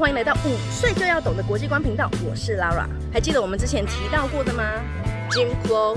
欢迎来到五岁就要懂的国际观频道，我是 Lara。还记得我们之前提到过的吗？Jim Crow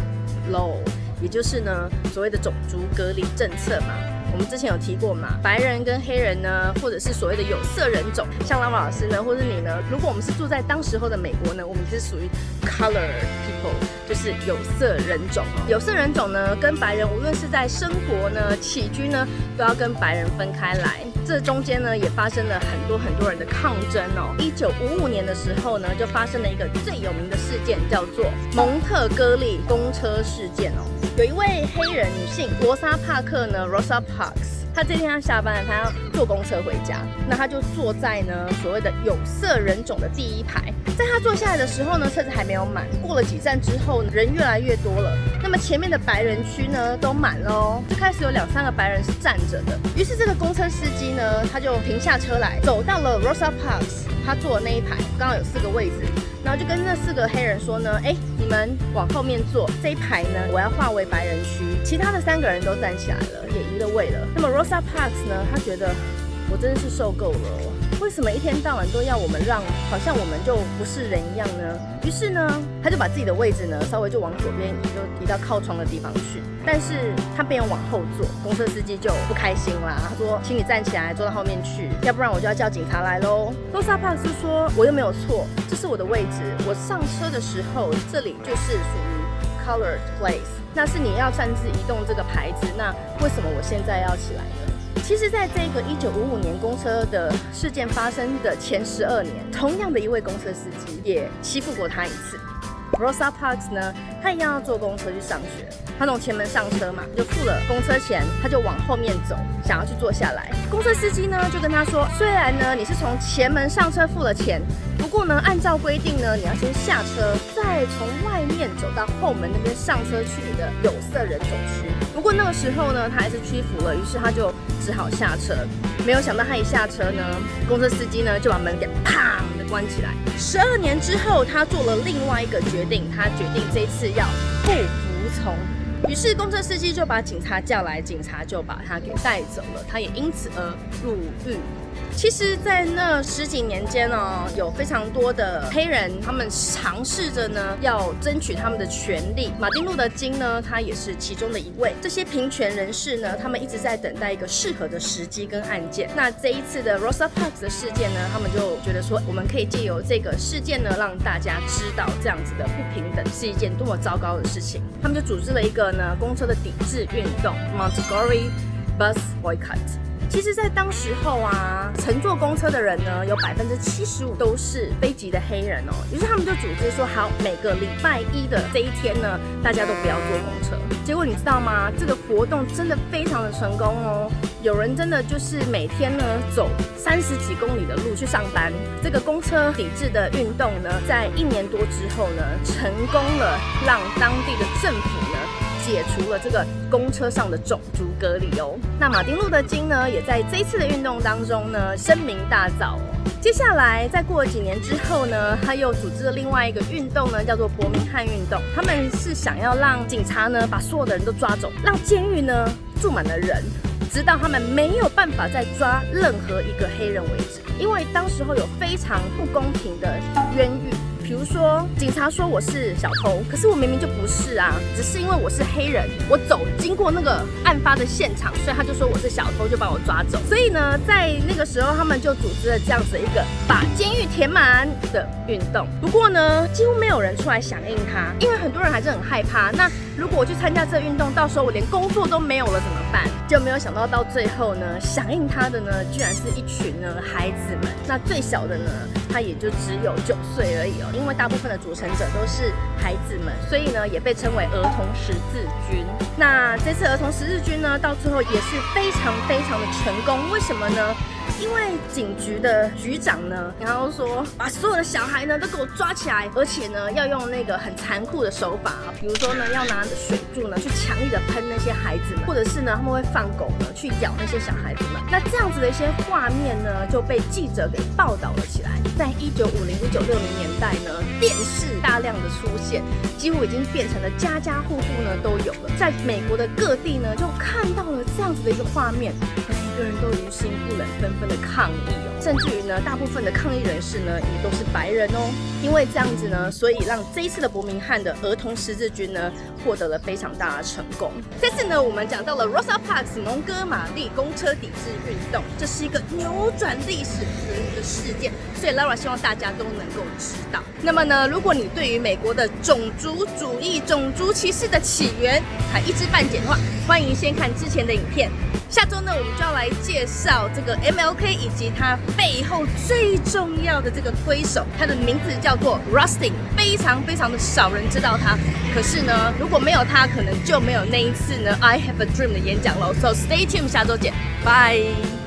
Law，也就是呢所谓的种族隔离政策嘛。我们之前有提过嘛，白人跟黑人呢，或者是所谓的有色人种，像 Lara 老师呢，或者你呢，如果我们是住在当时候的美国呢，我们是属于 Color People，就是有色人种。有色人种呢，跟白人无论是在生活呢、起居呢，都要跟白人分开来。这中间呢，也发生了很多很多人的抗争哦。一九五五年的时候呢，就发生了一个最有名的事件，叫做蒙特哥利公车事件哦。有一位黑人女性罗莎帕克呢，Rosa Parks，他这天要下班了，他要坐公车回家，那他就坐在呢所谓的有色人种的第一排。在他坐下来的时候呢，车子还没有满，过了几站之后，人越来越多了。那么前面的白人区呢都满了哦，就开始有两三个白人是站着的。于是这个公车司机呢，他就停下车来，走到了 Rosa Parks，他坐的那一排，刚好有四个位置，然后就跟那四个黑人说呢，哎，你们往后面坐，这一排呢我要划为白人区。其他的三个人都站起来了，也移了位了。那么 Rosa Parks 呢，他觉得我真的是受够了。为什么一天到晚都要我们让，好像我们就不是人一样呢？于是呢，他就把自己的位置呢稍微就往左边移，就移到靠窗的地方去。但是他没有往后坐，公车司机就不开心啦。他说：“请你站起来，坐到后面去，要不然我就要叫警察来喽。” Rosa Parks 说：“我又没有错，这是我的位置。我上车的时候，这里就是属于 colored place。那是你要擅自移动这个牌子，那为什么我现在要起来呢？”其实，在这个一九五五年公车的事件发生的前十二年，同样的一位公车司机也欺负过他一次。Rosa Parks 呢，他一样要坐公车去上学，他从前门上车嘛，就付了公车钱，他就往后面走，想要去坐下来。公车司机呢就跟他说，虽然呢你是从前门上车付了钱，不过呢按照规定呢你要先下车，再从外面走到后门那边上车去你的有色人种区。不过那个时候呢他还是屈服了，于是他就只好下车。没有想到他一下车呢，公车司机呢就把门给砰的关起来。十二年之后，他做了另外一个决定，他决定这次要不服从。于是公车司机就把警察叫来，警察就把他给带走了，他也因此而入狱。其实，在那十几年间哦，有非常多的黑人，他们尝试着呢，要争取他们的权利。马丁·路德·金呢，他也是其中的一位。这些平权人士呢，他们一直在等待一个适合的时机跟案件。那这一次的 Rosa Parks 的事件呢，他们就觉得说，我们可以借由这个事件呢，让大家知道这样子的不平等是一件多么糟糕的事情。他们就组织了一个呢，公车的抵制运动，Montgomery Bus Boycott。其实，在当时候啊，乘坐公车的人呢，有百分之七十五都是非籍的黑人哦。于是他们就组织说，好，每个礼拜一的这一天呢，大家都不要坐公车。结果你知道吗？这个活动真的非常的成功哦。有人真的就是每天呢走三十几公里的路去上班。这个公车抵制的运动呢，在一年多之后呢，成功了，让当地的政府。解除了这个公车上的种族隔离哦。那马丁路德金呢，也在这一次的运动当中呢声名大噪。接下来再过了几年之后呢，他又组织了另外一个运动呢，叫做伯明翰运动。他们是想要让警察呢把所有的人都抓走，让监狱呢住满了人，直到他们没有办法再抓任何一个黑人为止。因为当时候有非常不公平的冤狱。比如说，警察说我是小偷，可是我明明就不是啊，只是因为我是黑人，我走经过那个案发的现场，所以他就说我是小偷，就把我抓走。所以呢，在那个时候，他们就组织了这样子一个把监狱填满的运动。不过呢，几乎没有人出来响应他，因为很多人还是很害怕。那如果我去参加这运动，到时候我连工作都没有了怎么办？就没有想到到最后呢，响应他的呢，居然是一群呢孩子们。那最小的呢，他也就只有九岁而已哦。因为大部分的组成者都是孩子们，所以呢也被称为儿童十字军。那这次儿童十字军呢，到最后也是非常非常的成功。为什么呢？因为警局的局长呢，然后说把所有的小孩呢都给我抓起来，而且呢要用那个很残酷的手法，比如说呢要拿着水柱呢去强力的喷那些孩子们，或者是呢他们会放狗呢去咬那些小孩子们。那这样子的一些画面呢就被记者给报道了起来。在一九五零、一九六零年代呢，电视大量的出现，几乎已经变成了家家户户呢都有了。在美国的各地呢就看到了这样子的一个画面。每个人都于心不忍，纷纷抗议哦。甚至于呢，大部分的抗议人士呢也都是白人哦。因为这样子呢，所以让这一次的伯明翰的儿童十字军呢获得了非常大的成功。这次呢，我们讲到了 Rosa Parks 蒙哥马利公车抵制运动，这是一个扭转历史的一个事件，所以 Laura 希望大家都能够知道。那么呢，如果你对于美国的种族主义、种族歧视的起源还一知半解的话，欢迎先看之前的影片。下周呢，我们就要来介绍这个 MLK 以及他背后最重要的这个推手，他的名字叫做 Rustin，非常非常的少人知道他。可是呢，如果没有他，可能就没有那一次呢 I Have a Dream 的演讲喽。So stay tuned，下周见，拜。